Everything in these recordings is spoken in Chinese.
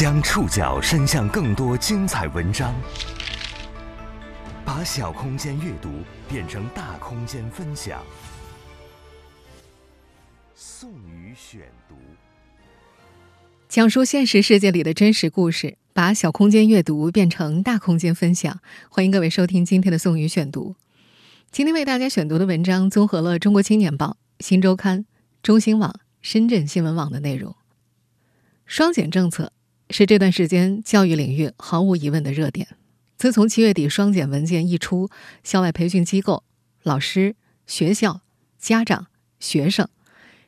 将触角伸向更多精彩文章，把小空间阅读变成大空间分享。宋宇选读，讲述现实世界里的真实故事，把小空间阅读变成大空间分享。欢迎各位收听今天的宋宇选读。今天为大家选读的文章综合了《中国青年报》、《新周刊》、中新网、深圳新闻网的内容。双减政策是这段时间教育领域毫无疑问的热点。自从七月底双减文件一出，校外培训机构、老师、学校、家长、学生，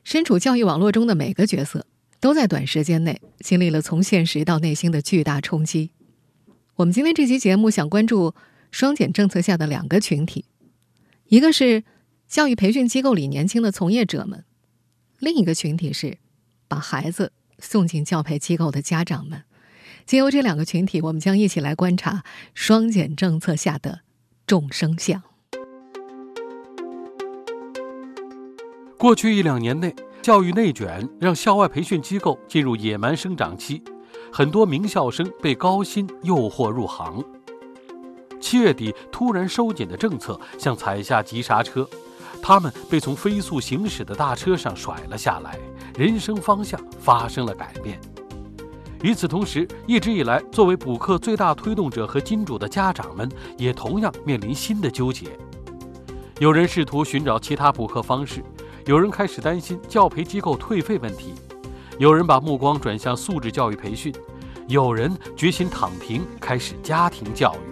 身处教育网络中的每个角色，都在短时间内经历了从现实到内心的巨大冲击。我们今天这期节目想关注双减政策下的两个群体。一个是教育培训机构里年轻的从业者们，另一个群体是把孩子送进教培机构的家长们。借由这两个群体，我们将一起来观察双减政策下的众生相。过去一两年内，教育内卷让校外培训机构进入野蛮生长期，很多名校生被高薪诱惑入行。七月底突然收紧的政策像踩下急刹车，他们被从飞速行驶的大车上甩了下来，人生方向发生了改变。与此同时，一直以来作为补课最大推动者和金主的家长们也同样面临新的纠结。有人试图寻找其他补课方式。有人开始担心教培机构退费问题，有人把目光转向素质教育培训，有人决心躺平，开始家庭教育。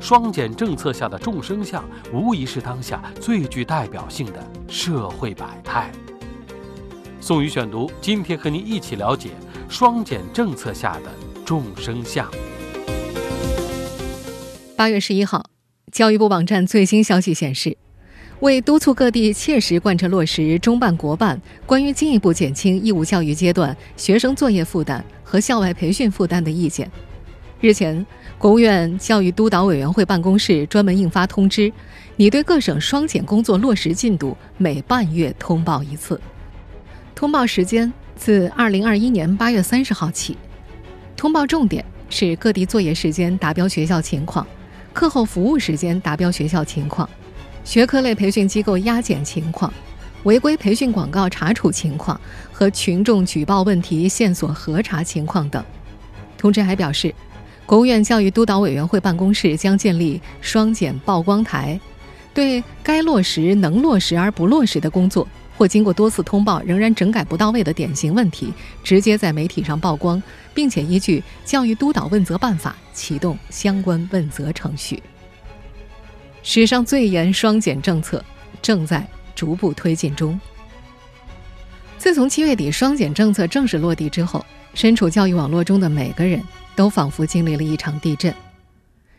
双减政策下的众生相，无疑是当下最具代表性的社会百态。宋宇选读，今天和您一起了解双减政策下的众生相。八月十一号，教育部网站最新消息显示。为督促各地切实贯彻落实中办国办关于进一步减轻义务教育阶段学生作业负担和校外培训负担的意见，日前，国务院教育督导委员会办公室专门印发通知，拟对各省双减工作落实进度每半月通报一次。通报时间自二零二一年八月三十号起，通报重点是各地作业时间达标学校情况，课后服务时间达标学校情况。学科类培训机构压减情况、违规培训广告查处情况和群众举报问题线索核查情况等。通知还表示，国务院教育督导委员会办公室将建立双减曝光台，对该落实、能落实而不落实的工作，或经过多次通报仍然整改不到位的典型问题，直接在媒体上曝光，并且依据《教育督导问责办法》启动相关问责程序。史上最严双减政策正在逐步推进中。自从七月底双减政策正式落地之后，身处教育网络中的每个人都仿佛经历了一场地震。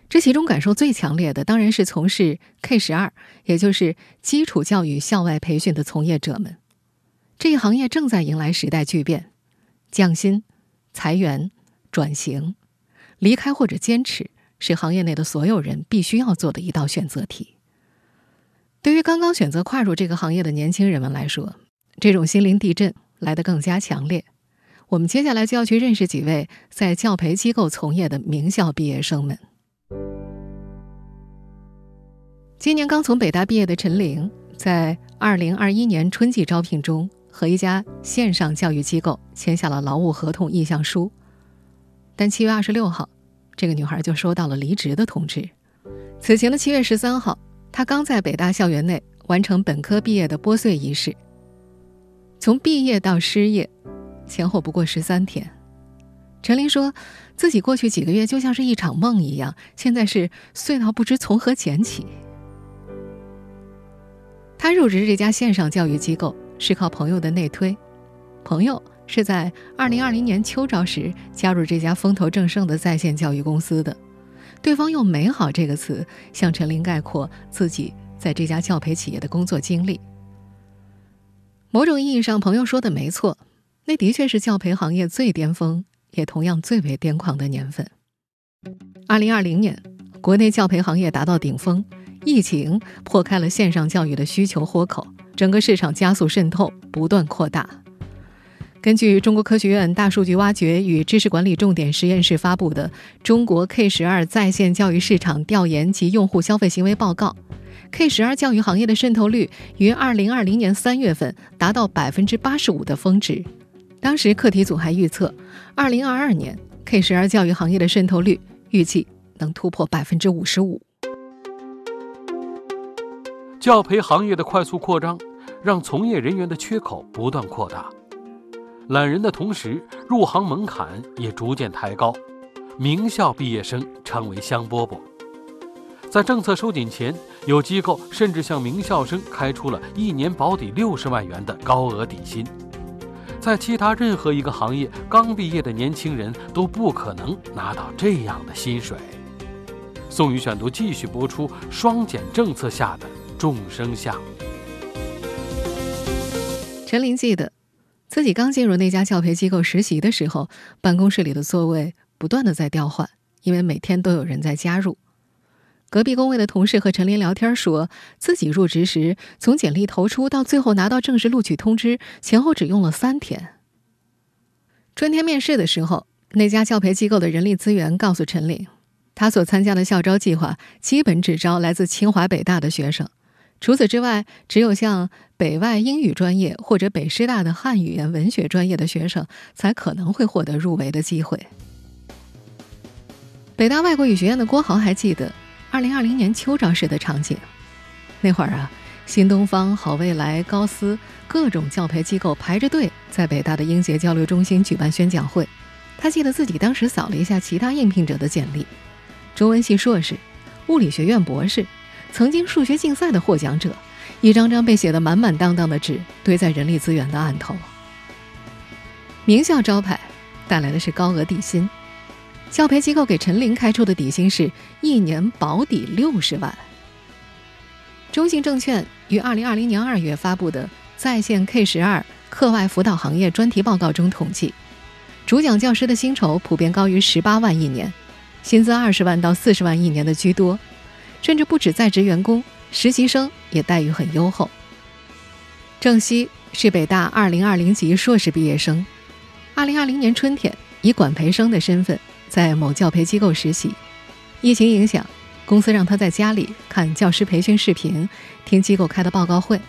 这其中感受最强烈的，当然是从事 K 十二，也就是基础教育校外培训的从业者们。这一行业正在迎来时代巨变，降薪、裁员、转型、离开或者坚持。是行业内的所有人必须要做的一道选择题。对于刚刚选择跨入这个行业的年轻人们来说，这种心灵地震来得更加强烈。我们接下来就要去认识几位在教培机构从业的名校毕业生们。今年刚从北大毕业的陈玲，在二零二一年春季招聘中和一家线上教育机构签下了劳务合同意向书，但七月二十六号。这个女孩就收到了离职的通知。此前的七月十三号，她刚在北大校园内完成本科毕业的拨穗仪式。从毕业到失业，前后不过十三天。陈琳说自己过去几个月就像是一场梦一样，现在是碎到不知从何捡起。她入职这家线上教育机构是靠朋友的内推，朋友。是在二零二零年秋招时加入这家风头正盛的在线教育公司的，对方用“美好”这个词向陈琳概括自己在这家教培企业的工作经历。某种意义上，朋友说的没错，那的确是教培行业最巅峰，也同样最为癫狂的年份。二零二零年，国内教培行业达到顶峰，疫情破开了线上教育的需求豁口，整个市场加速渗透，不断扩大。根据中国科学院大数据挖掘与知识管理重点实验室发布的《中国 K 十二在线教育市场调研及用户消费行为报告》，K 十二教育行业的渗透率于二零二零年三月份达到百分之八十五的峰值。当时课题组还预测，二零二二年 K 十二教育行业的渗透率预计能突破百分之五十五。教培行业的快速扩张，让从业人员的缺口不断扩大。揽人的同时，入行门槛也逐渐抬高，名校毕业生成为香饽饽。在政策收紧前，有机构甚至向名校生开出了一年保底六十万元的高额底薪。在其他任何一个行业，刚毕业的年轻人都不可能拿到这样的薪水。宋宇选读继续播出：双减政策下的。众生相。陈琳记得，自己刚进入那家教培机构实习的时候，办公室里的座位不断的在调换，因为每天都有人在加入。隔壁工位的同事和陈琳聊天，说自己入职时，从简历投出到最后拿到正式录取通知，前后只用了三天。春天面试的时候，那家教培机构的人力资源告诉陈琳，他所参加的校招计划基本只招来自清华北大的学生。除此之外，只有像北外英语专业或者北师大的汉语言文学专业的学生才可能会获得入围的机会。北大外国语学院的郭豪还记得，二零二零年秋招时的场景。那会儿啊，新东方、好未来、高思各种教培机构排着队在北大的英杰交流中心举办宣讲会。他记得自己当时扫了一下其他应聘者的简历：中文系硕士、物理学院博士。曾经数学竞赛的获奖者，一张张被写得满满当当的纸堆在人力资源的案头。名校招牌带来的是高额底薪，教培机构给陈琳开出的底薪是一年保底六十万。中信证券于二零二零年二月发布的在线 K 十二课外辅导行业专题报告中统计，主讲教师的薪酬普遍高于十八万一年，薪资二十万到四十万一年的居多。甚至不止在职员工，实习生也待遇很优厚。郑希是北大2020级硕士毕业生，2020年春天以管培生的身份在某教培机构实习。疫情影响，公司让他在家里看教师培训视频，听机构开的报告会。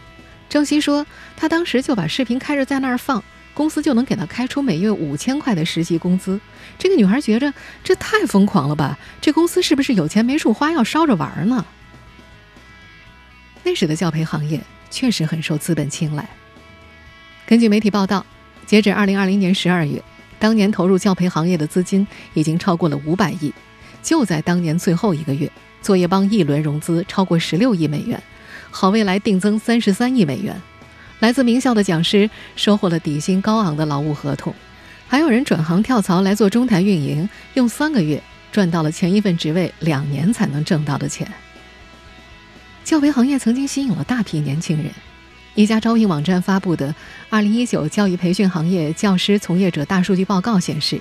郑希说，他当时就把视频开着在那儿放。公司就能给她开出每月五千块的实习工资，这个女孩觉着这太疯狂了吧？这公司是不是有钱没处花，要烧着玩呢？那时的教培行业确实很受资本青睐。根据媒体报道，截止二零二零年十二月，当年投入教培行业的资金已经超过了五百亿。就在当年最后一个月，作业帮一轮融资超过十六亿美元，好未来定增三十三亿美元。来自名校的讲师收获了底薪高昂的劳务合同，还有人转行跳槽来做中台运营，用三个月赚到了前一份职位两年才能挣到的钱。教培行业曾经吸引了大批年轻人。一家招聘网站发布的《二零一九教育培训行业教师从业者大数据报告》显示，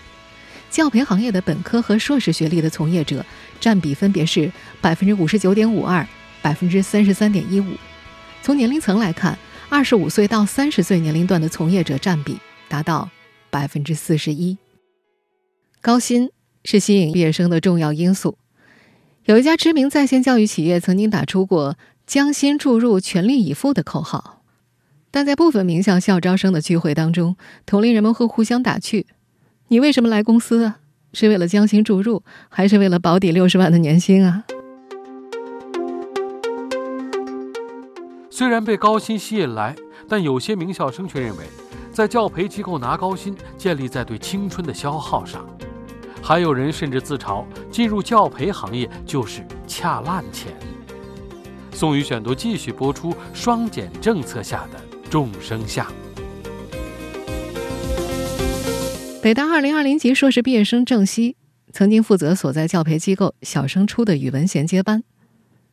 教培行业的本科和硕士学历的从业者占比分别是百分之五十九点五二、百分之三十三点一五。从年龄层来看，二十五岁到三十岁年龄段的从业者占比达到百分之四十一。高薪是吸引毕业生的重要因素。有一家知名在线教育企业曾经打出过“将心注入，全力以赴”的口号，但在部分名校校招生的聚会当中，同龄人们会互相打趣：“你为什么来公司啊？是为了将薪注入，还是为了保底六十万的年薪啊？”虽然被高薪吸引来，但有些名校生却认为，在教培机构拿高薪建立在对青春的消耗上。还有人甚至自嘲，进入教培行业就是恰烂钱。宋宇选读继续播出：双减政策下的众生相。北大二零二零级硕士毕业生郑希，曾经负责所在教培机构小升初的语文衔接班。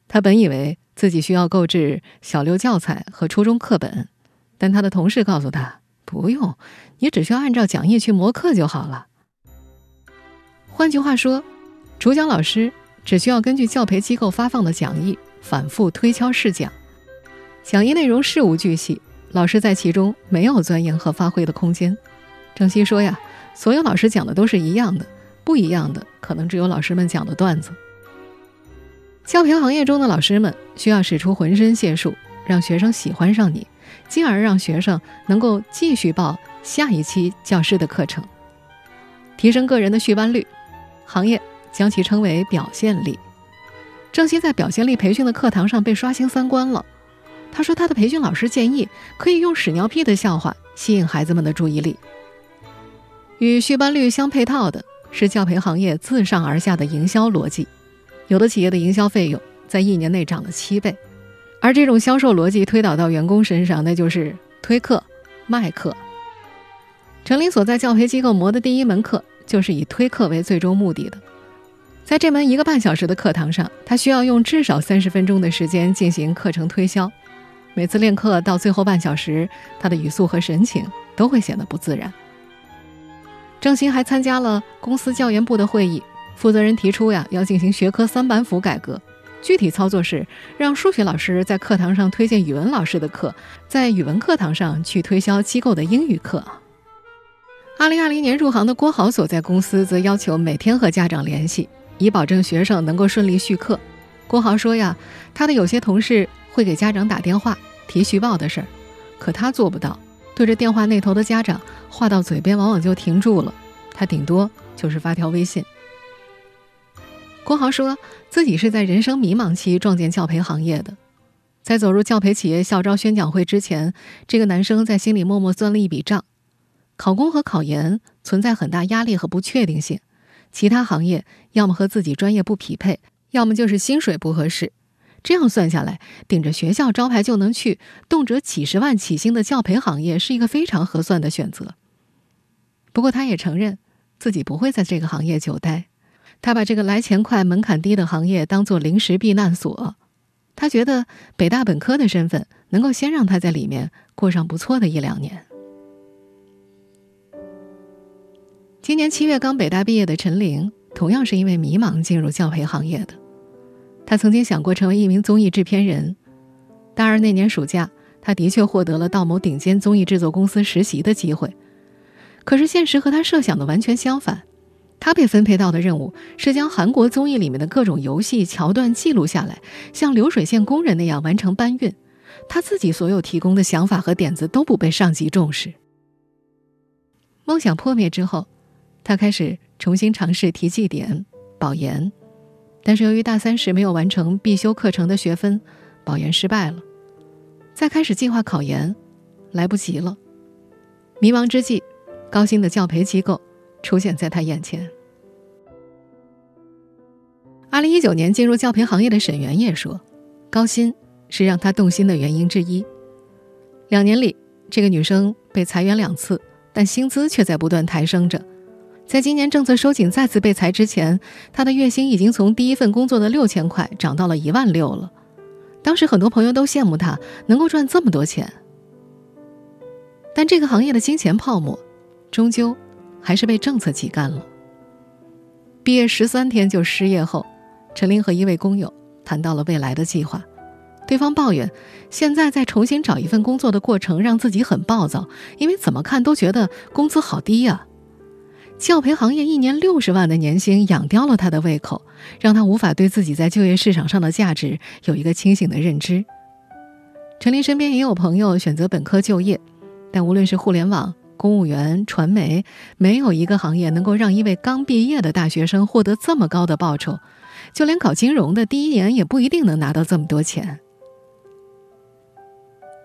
他本以为。自己需要购置小六教材和初中课本，但他的同事告诉他不用，你只需要按照讲义去磨课就好了。换句话说，主讲老师只需要根据教培机构发放的讲义反复推敲试讲，讲义内容事无巨细，老师在其中没有钻研和发挥的空间。郑希说呀，所有老师讲的都是一样的，不一样的可能只有老师们讲的段子。教培行业中的老师们需要使出浑身解数，让学生喜欢上你，进而让学生能够继续报下一期教师的课程，提升个人的续班率。行业将其称为表现力。郑鑫在表现力培训的课堂上被刷新三观了。他说，他的培训老师建议可以用屎尿屁的笑话吸引孩子们的注意力。与续班率相配套的是教培行业自上而下的营销逻辑。有的企业的营销费用在一年内涨了七倍，而这种销售逻辑推导到员工身上，那就是推课、卖课。陈林所在教培机构磨的第一门课就是以推课为最终目的的。在这门一个半小时的课堂上，他需要用至少三十分钟的时间进行课程推销。每次练课到最后半小时，他的语速和神情都会显得不自然。郑鑫还参加了公司教研部的会议。负责人提出呀，要进行学科三板斧改革。具体操作是让数学老师在课堂上推荐语文老师的课，在语文课堂上去推销机构的英语课。二零二零年入行的郭豪所在公司则要求每天和家长联系，以保证学生能够顺利续课。郭豪说呀，他的有些同事会给家长打电话提续报的事儿，可他做不到。对着电话那头的家长，话到嘴边往往就停住了，他顶多就是发条微信。郭豪说自己是在人生迷茫期撞见教培行业的，在走入教培企业校招宣讲会之前，这个男生在心里默默算了一笔账：考公和考研存在很大压力和不确定性，其他行业要么和自己专业不匹配，要么就是薪水不合适。这样算下来，顶着学校招牌就能去，动辄几十万起薪的教培行业是一个非常合算的选择。不过，他也承认自己不会在这个行业久待。他把这个来钱快、门槛低的行业当做临时避难所，他觉得北大本科的身份能够先让他在里面过上不错的一两年。今年七月刚北大毕业的陈玲，同样是因为迷茫进入教培行业的。他曾经想过成为一名综艺制片人，大二那年暑假，他的确获得了到某顶尖综艺制作公司实习的机会，可是现实和他设想的完全相反。他被分配到的任务是将韩国综艺里面的各种游戏桥段记录下来，像流水线工人那样完成搬运。他自己所有提供的想法和点子都不被上级重视。梦想破灭之后，他开始重新尝试提绩点、保研，但是由于大三时没有完成必修课程的学分，保研失败了。再开始计划考研，来不及了。迷茫之际，高薪的教培机构。出现在他眼前。二零一九年进入教培行业的沈源也说，高薪是让他动心的原因之一。两年里，这个女生被裁员两次，但薪资却在不断抬升着。在今年政策收紧、再次被裁之前，他的月薪已经从第一份工作的六千块涨到了一万六了。当时很多朋友都羡慕他能够赚这么多钱，但这个行业的金钱泡沫，终究。还是被政策挤干了。毕业十三天就失业后，陈林和一位工友谈到了未来的计划。对方抱怨，现在再重新找一份工作的过程让自己很暴躁，因为怎么看都觉得工资好低呀。教培行业一年六十万的年薪养刁了他的胃口，让他无法对自己在就业市场上的价值有一个清醒的认知。陈林身边也有朋友选择本科就业，但无论是互联网。公务员、传媒，没有一个行业能够让一位刚毕业的大学生获得这么高的报酬。就连搞金融的，第一年也不一定能拿到这么多钱。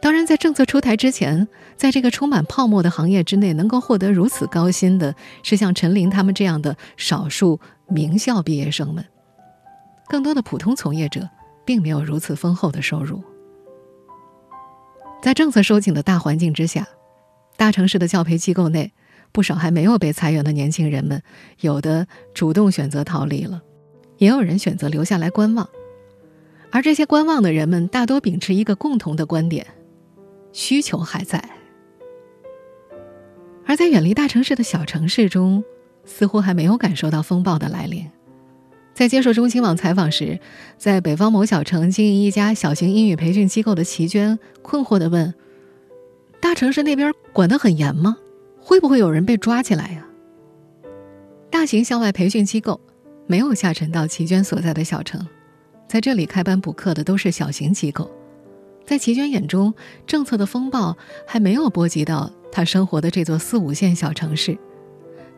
当然，在政策出台之前，在这个充满泡沫的行业之内，能够获得如此高薪的，是像陈琳他们这样的少数名校毕业生们。更多的普通从业者，并没有如此丰厚的收入。在政策收紧的大环境之下。大城市的教培机构内，不少还没有被裁员的年轻人们，有的主动选择逃离了，也有人选择留下来观望。而这些观望的人们，大多秉持一个共同的观点：需求还在。而在远离大城市的小城市中，似乎还没有感受到风暴的来临。在接受中新网采访时，在北方某小城经营一家小型英语培训机构的齐娟困惑地问。大城市那边管得很严吗？会不会有人被抓起来呀？大型校外培训机构没有下沉到齐娟所在的小城，在这里开班补课的都是小型机构。在齐娟眼中，政策的风暴还没有波及到她生活的这座四五线小城市。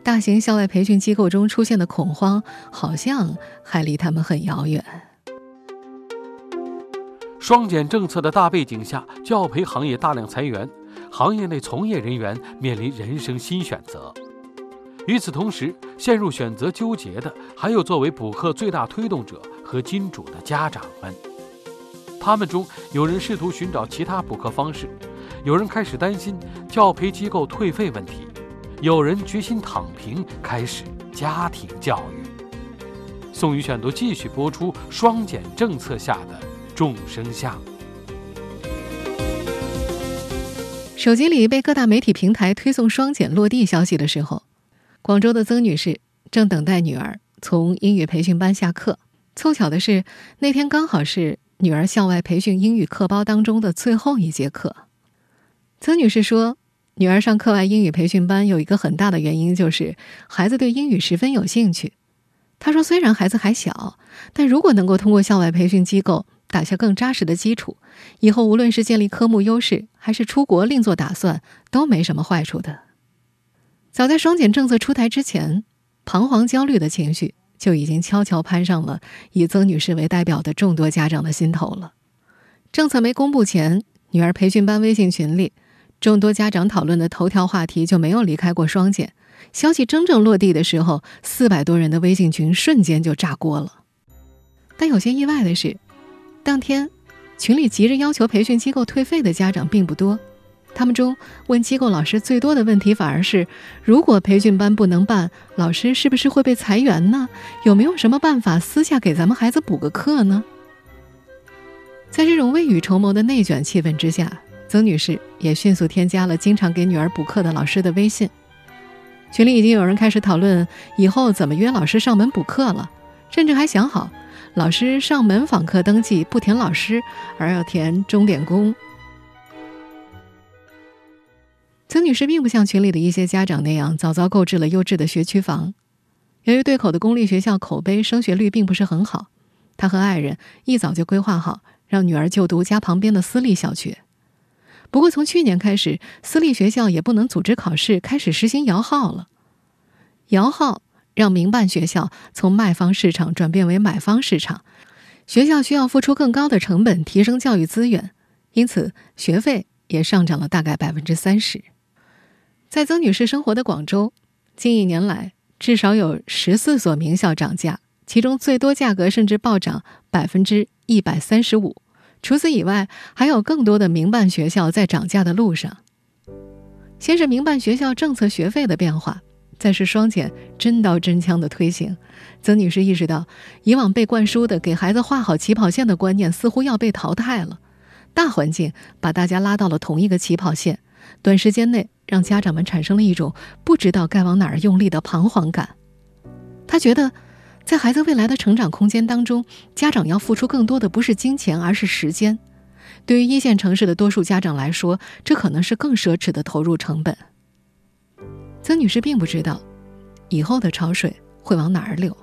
大型校外培训机构中出现的恐慌，好像还离他们很遥远。双减政策的大背景下，教培行业大量裁员，行业内从业人员面临人生新选择。与此同时，陷入选择纠结的还有作为补课最大推动者和金主的家长们。他们中有人试图寻找其他补课方式，有人开始担心教培机构退费问题，有人决心躺平，开始家庭教育。宋宇选读继续播出双减政策下的众生相。手机里被各大媒体平台推送双减落地消息的时候。广州的曾女士正等待女儿从英语培训班下课，凑巧的是那天刚好是女儿校外培训英语课包当中的最后一节课。曾女士说，女儿上课外英语培训班有一个很大的原因就是孩子对英语十分有兴趣。她说，虽然孩子还小，但如果能够通过校外培训机构打下更扎实的基础，以后无论是建立科目优势，还是出国另做打算，都没什么坏处的。早在双减政策出台之前，彷徨焦虑的情绪就已经悄悄攀上了以曾女士为代表的众多家长的心头了。政策没公布前，女儿培训班微信群里，众多家长讨论的头条话题就没有离开过双减。消息真正落地的时候，四百多人的微信群瞬间就炸锅了。但有些意外的是，当天群里急着要求培训机构退费的家长并不多。他们中问机构老师最多的问题，反而是：如果培训班不能办，老师是不是会被裁员呢？有没有什么办法私下给咱们孩子补个课呢？在这种未雨绸缪的内卷气氛之下，曾女士也迅速添加了经常给女儿补课的老师的微信。群里已经有人开始讨论以后怎么约老师上门补课了，甚至还想好，老师上门访课登记不填老师，而要填钟点工。曾女士并不像群里的一些家长那样早早购置了优质的学区房，由于对口的公立学校口碑升学率并不是很好，她和爱人一早就规划好让女儿就读家旁边的私立小学。不过从去年开始，私立学校也不能组织考试，开始实行摇号了。摇号让民办学校从卖方市场转变为买方市场，学校需要付出更高的成本提升教育资源，因此学费也上涨了大概百分之三十。在曾女士生活的广州，近一年来至少有十四所名校涨价，其中最多价格甚至暴涨百分之一百三十五。除此以外，还有更多的民办学校在涨价的路上。先是民办学校政策学费的变化，再是双减真刀真枪的推行，曾女士意识到，以往被灌输的给孩子画好起跑线的观念似乎要被淘汰了。大环境把大家拉到了同一个起跑线。短时间内，让家长们产生了一种不知道该往哪儿用力的彷徨感。他觉得，在孩子未来的成长空间当中，家长要付出更多的不是金钱，而是时间。对于一线城市的多数家长来说，这可能是更奢侈的投入成本。曾女士并不知道，以后的潮水会往哪儿流，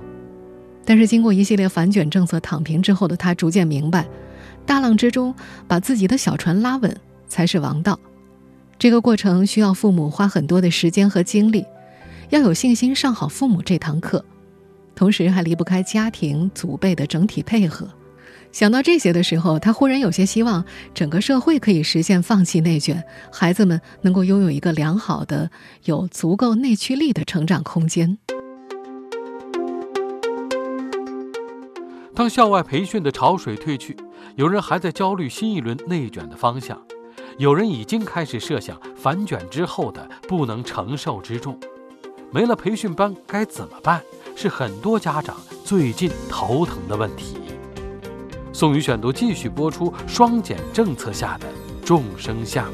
但是经过一系列反卷政策躺平之后的她，逐渐明白，大浪之中把自己的小船拉稳才是王道。这个过程需要父母花很多的时间和精力，要有信心上好父母这堂课，同时还离不开家庭祖辈的整体配合。想到这些的时候，他忽然有些希望整个社会可以实现放弃内卷，孩子们能够拥有一个良好的、有足够内驱力的成长空间。当校外培训的潮水退去，有人还在焦虑新一轮内卷的方向。有人已经开始设想反卷之后的不能承受之重，没了培训班该怎么办？是很多家长最近头疼的问题。宋宇选读继续播出双减政策下的众生相。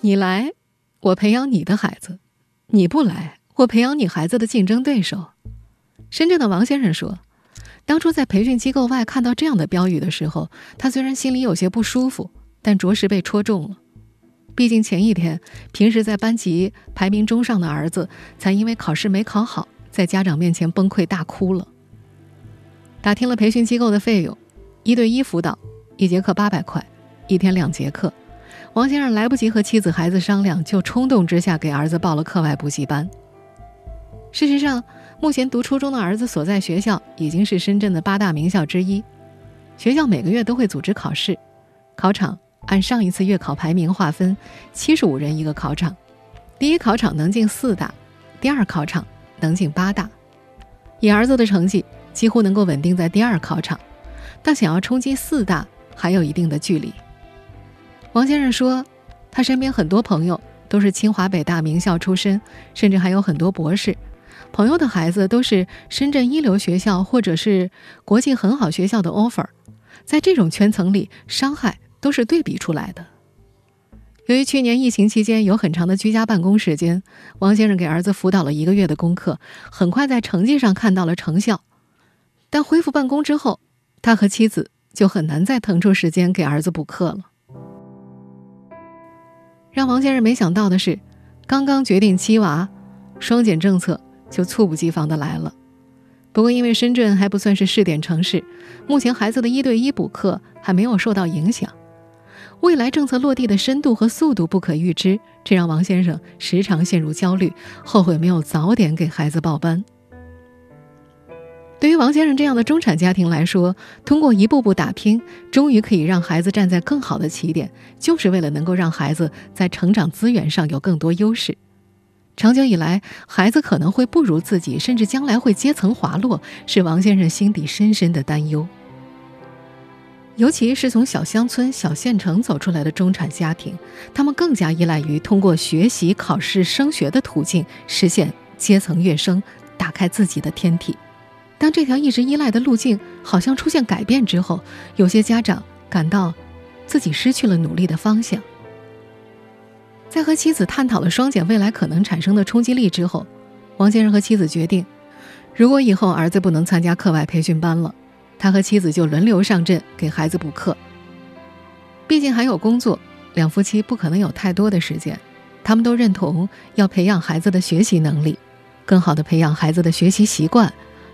你来，我培养你的孩子；你不来，我培养你孩子的竞争对手。深圳的王先生说。当初在培训机构外看到这样的标语的时候，他虽然心里有些不舒服，但着实被戳中了。毕竟前一天，平时在班级排名中上的儿子，才因为考试没考好，在家长面前崩溃大哭了。打听了培训机构的费用，一对一辅导，一节课八百块，一天两节课。王先生来不及和妻子孩子商量，就冲动之下给儿子报了课外补习班。事实上，目前读初中的儿子所在学校已经是深圳的八大名校之一，学校每个月都会组织考试，考场按上一次月考排名划分，七十五人一个考场，第一考场能进四大，第二考场能进八大。以儿子的成绩。几乎能够稳定在第二考场，但想要冲击四大还有一定的距离。王先生说，他身边很多朋友都是清华北大名校出身，甚至还有很多博士。朋友的孩子都是深圳一流学校或者是国际很好学校的 offer，在这种圈层里，伤害都是对比出来的。由于去年疫情期间有很长的居家办公时间，王先生给儿子辅导了一个月的功课，很快在成绩上看到了成效。但恢复办公之后，他和妻子就很难再腾出时间给儿子补课了。让王先生没想到的是，刚刚决定七娃，双减政策就猝不及防的来了。不过因为深圳还不算是试点城市，目前孩子的一对一补课还没有受到影响。未来政策落地的深度和速度不可预知，这让王先生时常陷入焦虑，后悔没有早点给孩子报班。对于王先生这样的中产家庭来说，通过一步步打拼，终于可以让孩子站在更好的起点，就是为了能够让孩子在成长资源上有更多优势。长久以来，孩子可能会不如自己，甚至将来会阶层滑落，是王先生心底深深的担忧。尤其是从小乡村、小县城走出来的中产家庭，他们更加依赖于通过学习、考试、升学的途径实现阶层跃升，打开自己的天体。当这条一直依赖的路径好像出现改变之后，有些家长感到自己失去了努力的方向。在和妻子探讨了双减未来可能产生的冲击力之后，王先生和妻子决定，如果以后儿子不能参加课外培训班了，他和妻子就轮流上阵给孩子补课。毕竟还有工作，两夫妻不可能有太多的时间，他们都认同要培养孩子的学习能力，更好的培养孩子的学习习惯。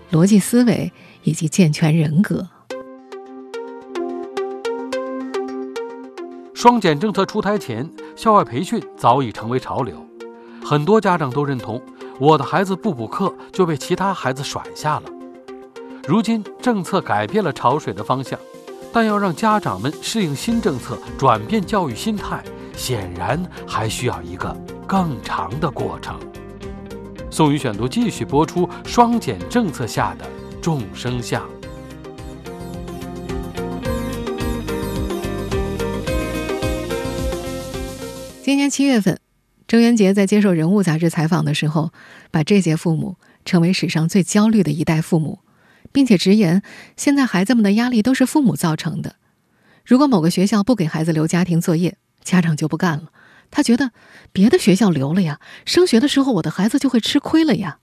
逻辑思维以及健全人格。双减政策出台前，校外培训早已成为潮流，很多家长都认同我的孩子不补课就被其他孩子甩下了。如今政策改变了潮水的方向，但要让家长们适应新政策、转变教育心态，显然还需要一个更长的过程。宋宇选读继续播出：双减政策下的众生相。今年七月份，郑渊洁在接受《人物》杂志采访的时候，把这届父母称为史上最焦虑的一代父母，并且直言，现在孩子们的压力都是父母造成的。如果某个学校不给孩子留家庭作业，家长就不干了。他觉得别的学校留了呀，升学的时候我的孩子就会吃亏了呀。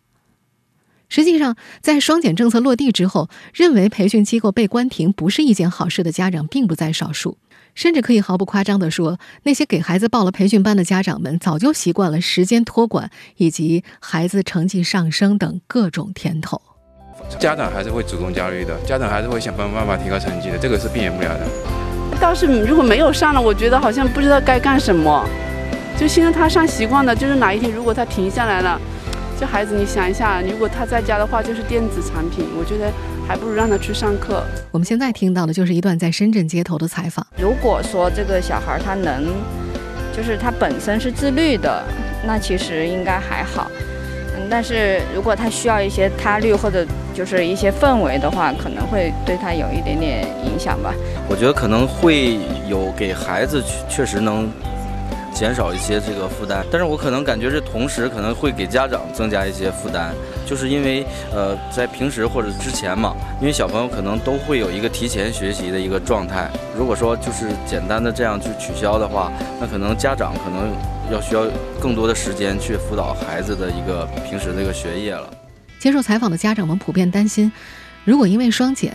实际上，在双减政策落地之后，认为培训机构被关停不是一件好事的家长并不在少数，甚至可以毫不夸张地说，那些给孩子报了培训班的家长们早就习惯了时间托管以及孩子成绩上升等各种甜头。家长还是会主动焦虑的，家长还是会想办法提高成绩的，这个是避免不了的。倒是如果没有上了，我觉得好像不知道该干什么。就现在他上习惯了，就是哪一天如果他停下来了，这孩子你想一下，如果他在家的话就是电子产品，我觉得还不如让他去上课。我们现在听到的就是一段在深圳街头的采访。如果说这个小孩他能，就是他本身是自律的，那其实应该还好。嗯，但是如果他需要一些他律或者就是一些氛围的话，可能会对他有一点点影响吧。我觉得可能会有给孩子确实能。减少一些这个负担，但是我可能感觉这同时可能会给家长增加一些负担，就是因为呃，在平时或者之前嘛，因为小朋友可能都会有一个提前学习的一个状态。如果说就是简单的这样去取消的话，那可能家长可能要需要更多的时间去辅导孩子的一个平时的一个学业了。接受采访的家长们普遍担心，如果因为双减，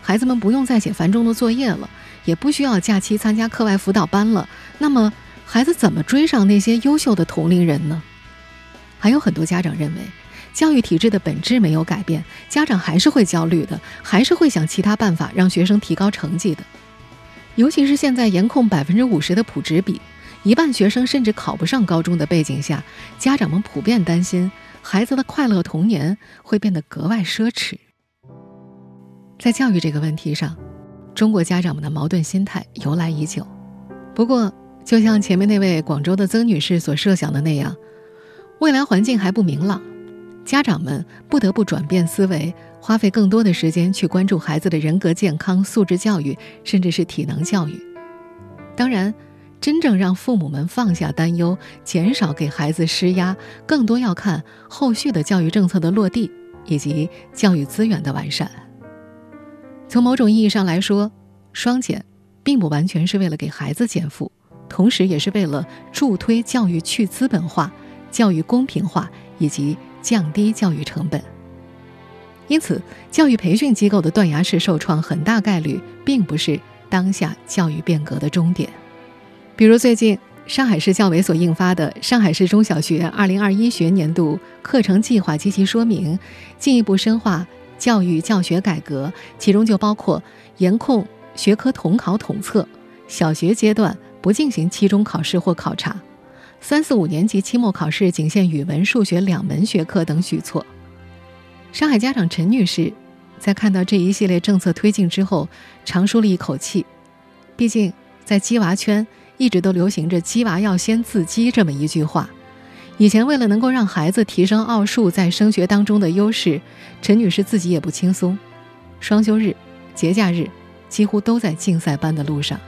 孩子们不用再写繁重的作业了，也不需要假期参加课外辅导班了，那么。孩子怎么追上那些优秀的同龄人呢？还有很多家长认为，教育体制的本质没有改变，家长还是会焦虑的，还是会想其他办法让学生提高成绩的。尤其是现在严控百分之五十的普职比，一半学生甚至考不上高中的背景下，家长们普遍担心孩子的快乐童年会变得格外奢侈。在教育这个问题上，中国家长们的矛盾心态由来已久。不过，就像前面那位广州的曾女士所设想的那样，未来环境还不明朗，家长们不得不转变思维，花费更多的时间去关注孩子的人格健康、素质教育，甚至是体能教育。当然，真正让父母们放下担忧、减少给孩子施压，更多要看后续的教育政策的落地以及教育资源的完善。从某种意义上来说，双减并不完全是为了给孩子减负。同时，也是为了助推教育去资本化、教育公平化以及降低教育成本。因此，教育培训机构的断崖式受创，很大概率并不是当下教育变革的终点。比如，最近上海市教委所印发的《上海市中小学二零二一学年度课程计划及其说明》，进一步深化教育教学改革，其中就包括严控学科统考统测，小学阶段。不进行期中考试或考察，三四五年级期末考试仅限语文、数学两门学科等举措。上海家长陈女士在看到这一系列政策推进之后，长舒了一口气。毕竟，在鸡娃圈一直都流行着“鸡娃要先自鸡”这么一句话。以前为了能够让孩子提升奥数在升学当中的优势，陈女士自己也不轻松，双休日、节假日几乎都在竞赛班的路上。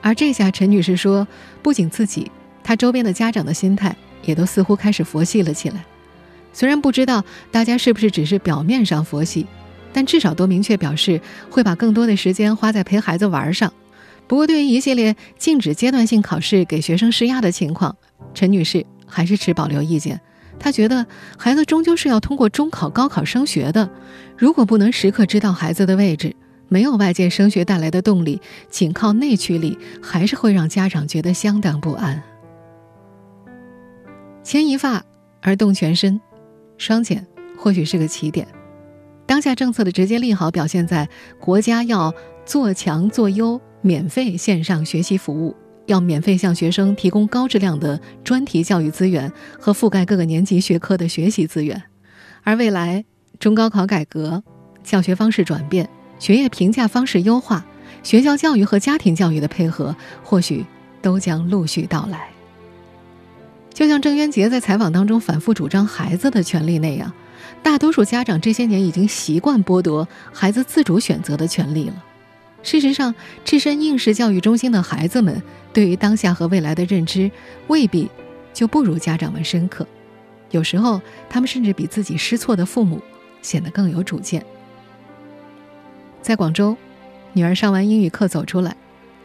而这下，陈女士说，不仅自己，她周边的家长的心态也都似乎开始佛系了起来。虽然不知道大家是不是只是表面上佛系，但至少都明确表示会把更多的时间花在陪孩子玩上。不过，对于一系列禁止阶段性考试给学生施压的情况，陈女士还是持保留意见。她觉得，孩子终究是要通过中考、高考升学的，如果不能时刻知道孩子的位置，没有外界升学带来的动力，仅靠内驱力还是会让家长觉得相当不安。牵一发而动全身，双减或许是个起点。当下政策的直接利好表现在国家要做强做优免费线上学习服务，要免费向学生提供高质量的专题教育资源和覆盖各个年级学科的学习资源。而未来中高考改革，教学方式转变。学业评价方式优化，学校教育和家庭教育的配合，或许都将陆续到来。就像郑渊洁在采访当中反复主张孩子的权利那样，大多数家长这些年已经习惯剥夺孩子自主选择的权利了。事实上，置身应试教育中心的孩子们，对于当下和未来的认知，未必就不如家长们深刻。有时候，他们甚至比自己失措的父母显得更有主见。在广州，女儿上完英语课走出来，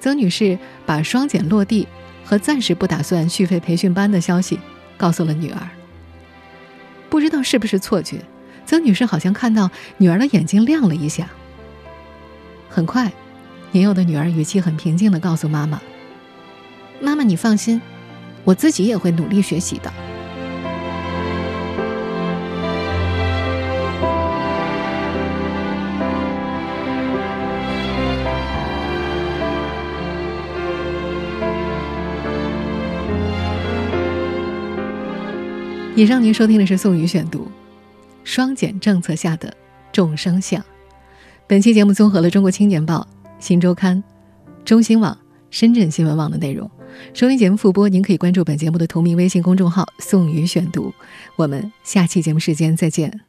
曾女士把双减落地和暂时不打算续费培训班的消息告诉了女儿。不知道是不是错觉，曾女士好像看到女儿的眼睛亮了一下。很快，年幼的女儿语气很平静地告诉妈妈：“妈妈，你放心，我自己也会努力学习的。”以上您收听的是宋宇选读，《双减政策下的众生相》。本期节目综合了《中国青年报》《新周刊》、中新网、深圳新闻网的内容。收听节目复播，您可以关注本节目的同名微信公众号“宋宇选读”。我们下期节目时间再见。